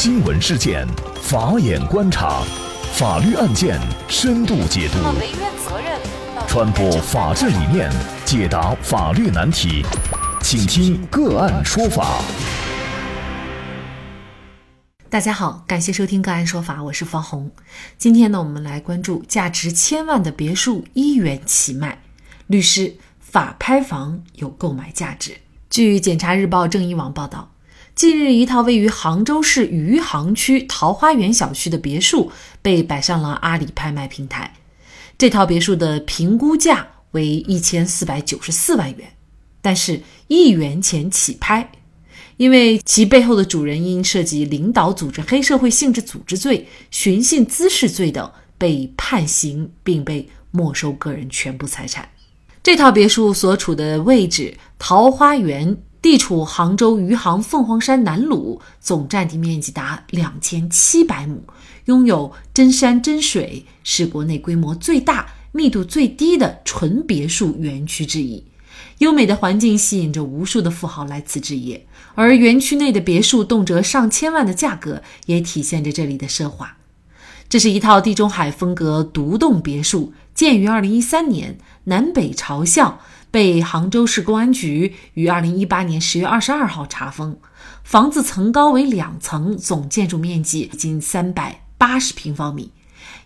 新闻事件，法眼观察，法律案件深度解读，传播法治理念，解答法律难题，请听个案说法。大家好，感谢收听个案说法，我是方红。今天呢，我们来关注价值千万的别墅一元起卖，律师法拍房有购买价值。据检察日报正义网报道。近日，一套位于杭州市余杭区桃花源小区的别墅被摆上了阿里拍卖平台。这套别墅的评估价为一千四百九十四万元，但是一元钱起拍，因为其背后的主人因涉及领导组织黑社会性质组织罪、寻衅滋事罪等被判刑，并被没收个人全部财产。这套别墅所处的位置，桃花源。地处杭州余杭凤凰山南麓，总占地面积达两千七百亩，拥有真山真水，是国内规模最大、密度最低的纯别墅园区之一。优美的环境吸引着无数的富豪来此置业，而园区内的别墅动辄上千万的价格，也体现着这里的奢华。这是一套地中海风格独栋别墅，建于二零一三年，南北朝向。被杭州市公安局于二零一八年十月二十二号查封。房子层高为两层，总建筑面积近三百八十平方米。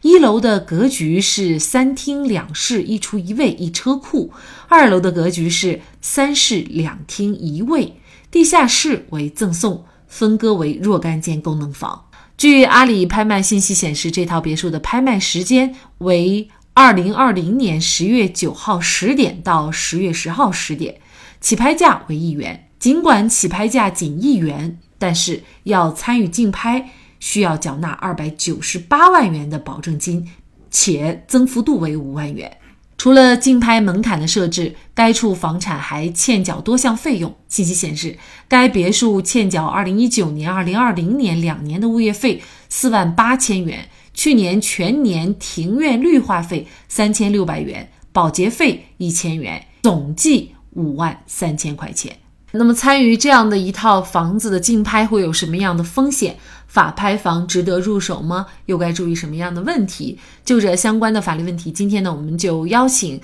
一楼的格局是三厅两室一厨一卫一车库，二楼的格局是三室两厅一卫，地下室为赠送，分割为若干间功能房。据阿里拍卖信息显示，这套别墅的拍卖时间为。二零二零年十月九号十点到十月十号十点，起拍价为一元。尽管起拍价仅一元，但是要参与竞拍，需要缴纳二百九十八万元的保证金，且增幅度为五万元。除了竞拍门槛的设置，该处房产还欠缴多项费用。信息显示，该别墅欠缴二零一九年、二零二零年两年的物业费四万八千元。去年全年庭院绿化费三千六百元，保洁费一千元，总计五万三千块钱。那么，参与这样的一套房子的竞拍会有什么样的风险？法拍房值得入手吗？又该注意什么样的问题？就这相关的法律问题，今天呢，我们就邀请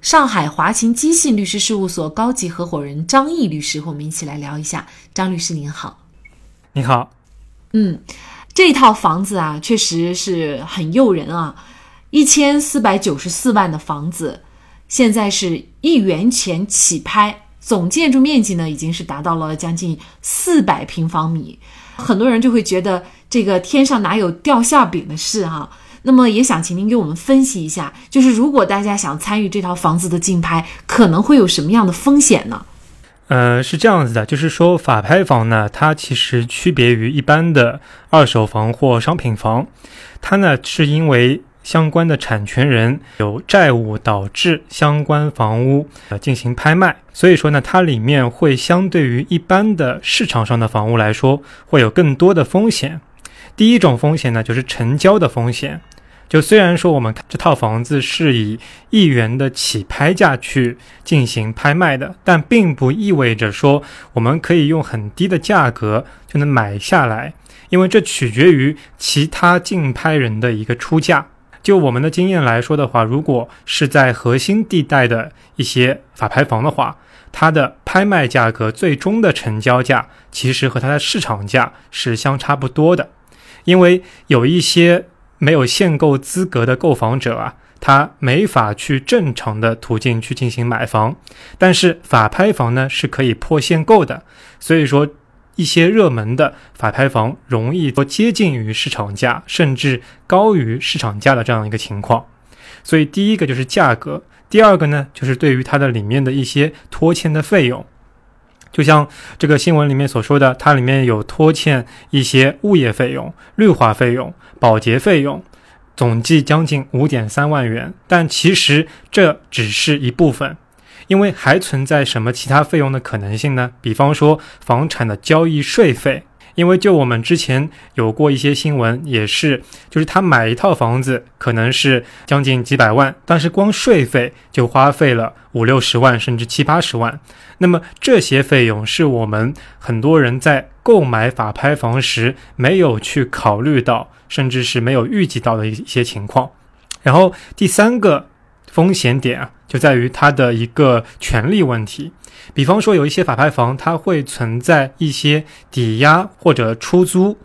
上海华勤基信律师事务所高级合伙人张毅律师和我们一起来聊一下。张律师您好，你好，嗯。这套房子啊，确实是很诱人啊！一千四百九十四万的房子，现在是一元钱起拍，总建筑面积呢已经是达到了将近四百平方米。很多人就会觉得这个天上哪有掉馅饼的事哈？那么也想请您给我们分析一下，就是如果大家想参与这套房子的竞拍，可能会有什么样的风险呢？呃，是这样子的，就是说法拍房呢，它其实区别于一般的二手房或商品房，它呢是因为相关的产权人有债务导致相关房屋呃进行拍卖，所以说呢，它里面会相对于一般的市场上的房屋来说，会有更多的风险。第一种风险呢，就是成交的风险。就虽然说我们这套房子是以一元的起拍价去进行拍卖的，但并不意味着说我们可以用很低的价格就能买下来，因为这取决于其他竞拍人的一个出价。就我们的经验来说的话，如果是在核心地带的一些法拍房的话，它的拍卖价格最终的成交价其实和它的市场价是相差不多的，因为有一些。没有限购资格的购房者啊，他没法去正常的途径去进行买房，但是法拍房呢是可以破限购的，所以说一些热门的法拍房容易多接近于市场价，甚至高于市场价的这样一个情况。所以第一个就是价格，第二个呢就是对于它的里面的一些拖欠的费用。就像这个新闻里面所说的，它里面有拖欠一些物业费用、绿化费用、保洁费用，总计将近五点三万元。但其实这只是一部分，因为还存在什么其他费用的可能性呢？比方说房产的交易税费，因为就我们之前有过一些新闻，也是，就是他买一套房子可能是将近几百万，但是光税费就花费了五六十万，甚至七八十万。那么这些费用是我们很多人在购买法拍房时没有去考虑到，甚至是没有预计到的一些情况。然后第三个风险点啊，就在于它的一个权利问题。比方说，有一些法拍房，它会存在一些抵押或者出租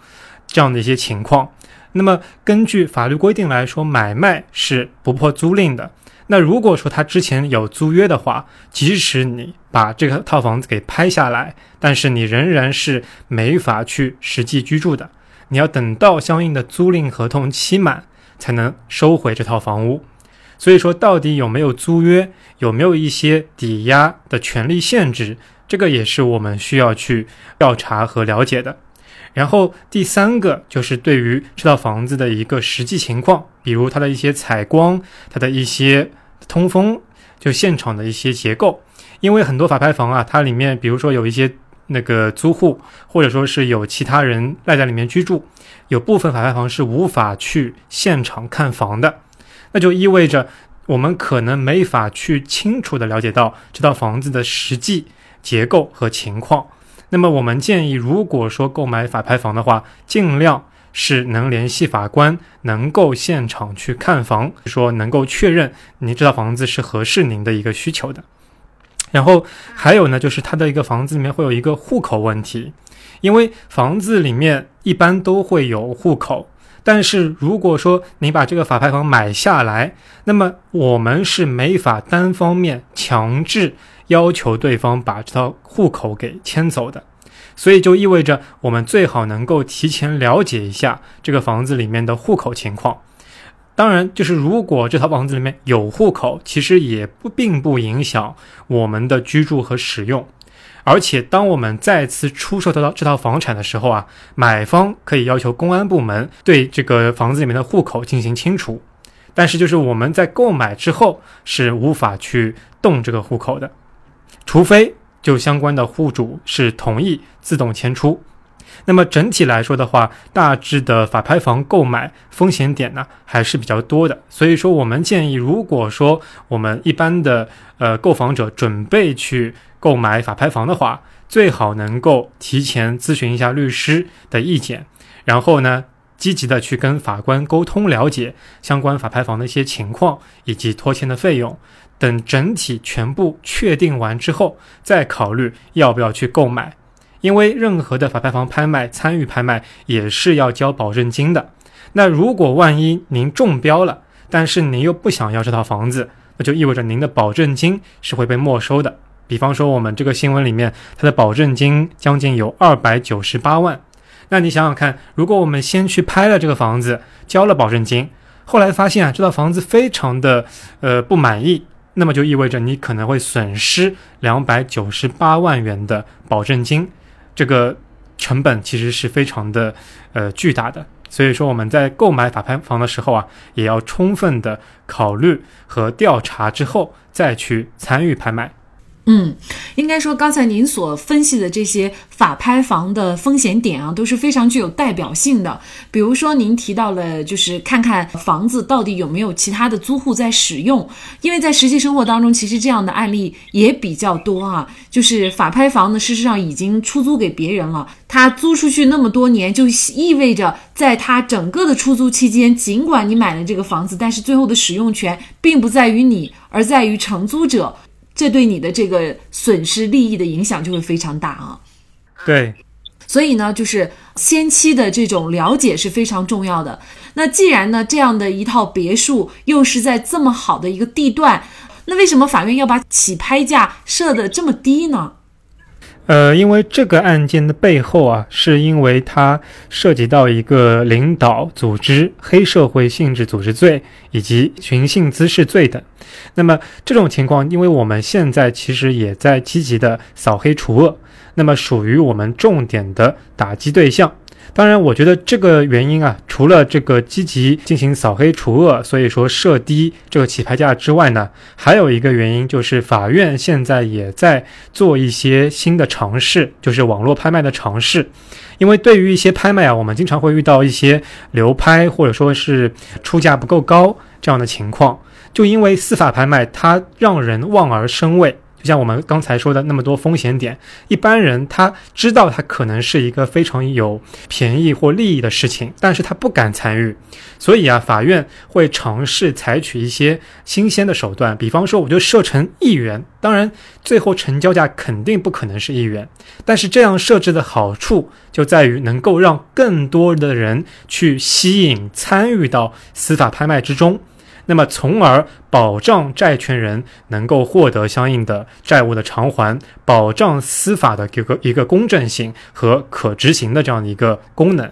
这样的一些情况。那么，根据法律规定来说，买卖是不破租赁的。那如果说他之前有租约的话，即使你把这个套房子给拍下来，但是你仍然是没法去实际居住的。你要等到相应的租赁合同期满，才能收回这套房屋。所以说，到底有没有租约，有没有一些抵押的权利限制，这个也是我们需要去调查和了解的。然后第三个就是对于这套房子的一个实际情况，比如它的一些采光、它的一些通风，就现场的一些结构。因为很多法拍房啊，它里面比如说有一些那个租户，或者说是有其他人赖在里面居住，有部分法拍房是无法去现场看房的。那就意味着我们可能没法去清楚的了解到这套房子的实际结构和情况。那么我们建议，如果说购买法拍房的话，尽量是能联系法官，能够现场去看房，说能够确认您这套房子是合适您的一个需求的。然后还有呢，就是它的一个房子里面会有一个户口问题，因为房子里面一般都会有户口。但是如果说你把这个法拍房买下来，那么我们是没法单方面强制要求对方把这套户口给迁走的，所以就意味着我们最好能够提前了解一下这个房子里面的户口情况。当然，就是如果这套房子里面有户口，其实也不并不影响我们的居住和使用。而且，当我们再次出售这套这套房产的时候啊，买方可以要求公安部门对这个房子里面的户口进行清除。但是，就是我们在购买之后是无法去动这个户口的，除非就相关的户主是同意自动迁出。那么整体来说的话，大致的法拍房购买风险点呢还是比较多的。所以说，我们建议，如果说我们一般的呃购房者准备去。购买法拍房的话，最好能够提前咨询一下律师的意见，然后呢，积极的去跟法官沟通，了解相关法拍房的一些情况以及拖欠的费用。等整体全部确定完之后，再考虑要不要去购买。因为任何的法拍房拍卖，参与拍卖也是要交保证金的。那如果万一您中标了，但是您又不想要这套房子，那就意味着您的保证金是会被没收的。比方说，我们这个新闻里面，它的保证金将近有二百九十八万。那你想想看，如果我们先去拍了这个房子，交了保证金，后来发现啊，这套房子非常的呃不满意，那么就意味着你可能会损失两百九十八万元的保证金，这个成本其实是非常的呃巨大的。所以说，我们在购买法拍房的时候啊，也要充分的考虑和调查之后再去参与拍卖。嗯，应该说刚才您所分析的这些法拍房的风险点啊，都是非常具有代表性的。比如说您提到了，就是看看房子到底有没有其他的租户在使用，因为在实际生活当中，其实这样的案例也比较多啊。就是法拍房呢，事实上已经出租给别人了，他租出去那么多年，就意味着在他整个的出租期间，尽管你买了这个房子，但是最后的使用权并不在于你，而在于承租者。这对你的这个损失利益的影响就会非常大啊。对，所以呢，就是先期的这种了解是非常重要的。那既然呢，这样的一套别墅又是在这么好的一个地段，那为什么法院要把起拍价设的这么低呢？呃，因为这个案件的背后啊，是因为它涉及到一个领导组织黑社会性质组织罪以及寻衅滋事罪等。那么这种情况，因为我们现在其实也在积极的扫黑除恶，那么属于我们重点的打击对象。当然，我觉得这个原因啊，除了这个积极进行扫黑除恶，所以说设低这个起拍价之外呢，还有一个原因就是法院现在也在做一些新的尝试，就是网络拍卖的尝试。因为对于一些拍卖啊，我们经常会遇到一些流拍或者说是出价不够高这样的情况，就因为司法拍卖它让人望而生畏。就像我们刚才说的那么多风险点，一般人他知道他可能是一个非常有便宜或利益的事情，但是他不敢参与，所以啊，法院会尝试采取一些新鲜的手段，比方说我就设成一元，当然最后成交价肯定不可能是一元，但是这样设置的好处就在于能够让更多的人去吸引参与到司法拍卖之中。那么，从而保障债权人能够获得相应的债务的偿还，保障司法的一个一个公正性和可执行的这样的一个功能。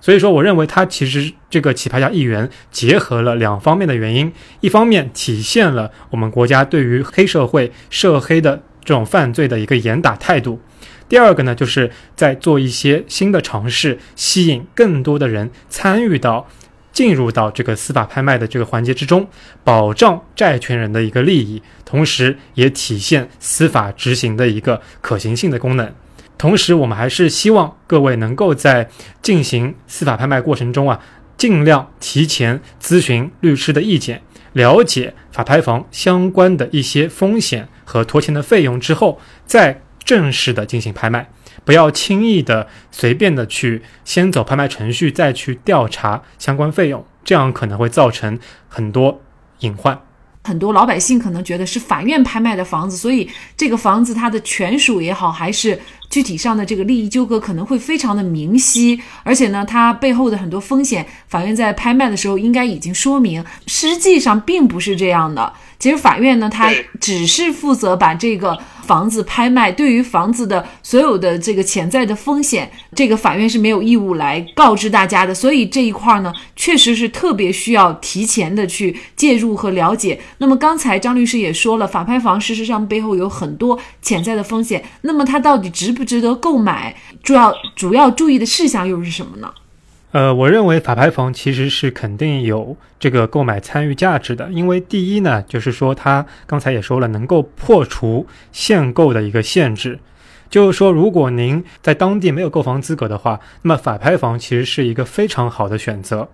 所以说，我认为它其实这个起拍价一元结合了两方面的原因：一方面体现了我们国家对于黑社会涉黑的这种犯罪的一个严打态度；第二个呢，就是在做一些新的尝试，吸引更多的人参与到。进入到这个司法拍卖的这个环节之中，保障债权人的一个利益，同时也体现司法执行的一个可行性的功能。同时，我们还是希望各位能够在进行司法拍卖过程中啊，尽量提前咨询律师的意见，了解法拍房相关的一些风险和拖欠的费用之后，再正式的进行拍卖。不要轻易的、随便的去先走拍卖程序，再去调查相关费用，这样可能会造成很多隐患。很多老百姓可能觉得是法院拍卖的房子，所以这个房子它的权属也好，还是具体上的这个利益纠葛可能会非常的明晰，而且呢，它背后的很多风险，法院在拍卖的时候应该已经说明，实际上并不是这样的。其实法院呢，它只是负责把这个。房子拍卖对于房子的所有的这个潜在的风险，这个法院是没有义务来告知大家的。所以这一块呢，确实是特别需要提前的去介入和了解。那么刚才张律师也说了，法拍房事实上背后有很多潜在的风险。那么它到底值不值得购买？主要主要注意的事项又是什么呢？呃，我认为法拍房其实是肯定有这个购买参与价值的，因为第一呢，就是说它刚才也说了，能够破除限购的一个限制，就是说如果您在当地没有购房资格的话，那么法拍房其实是一个非常好的选择。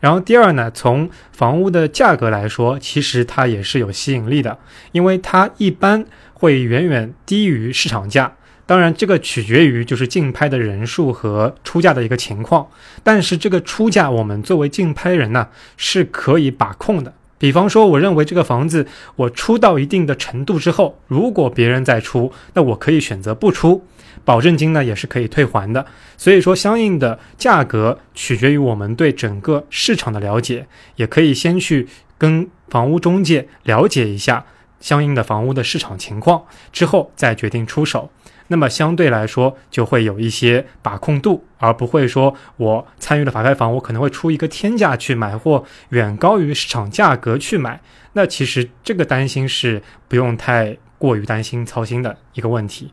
然后第二呢，从房屋的价格来说，其实它也是有吸引力的，因为它一般会远远低于市场价。当然，这个取决于就是竞拍的人数和出价的一个情况。但是这个出价，我们作为竞拍人呢，是可以把控的。比方说，我认为这个房子我出到一定的程度之后，如果别人再出，那我可以选择不出，保证金呢也是可以退还的。所以说，相应的价格取决于我们对整个市场的了解，也可以先去跟房屋中介了解一下相应的房屋的市场情况，之后再决定出手。那么相对来说就会有一些把控度，而不会说我参与了法拍房，我可能会出一个天价去买，或远高于市场价格去买。那其实这个担心是不用太过于担心操心的一个问题。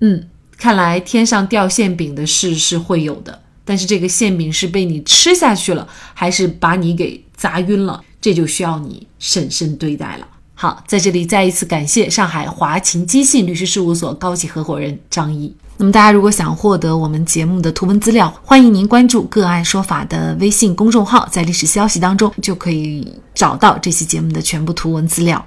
嗯，看来天上掉馅饼的事是会有的，但是这个馅饼是被你吃下去了，还是把你给砸晕了，这就需要你审慎对待了。好，在这里再一次感谢上海华勤基信律师事务所高级合伙人张毅。那么，大家如果想获得我们节目的图文资料，欢迎您关注“个案说法”的微信公众号，在历史消息当中就可以找到这期节目的全部图文资料。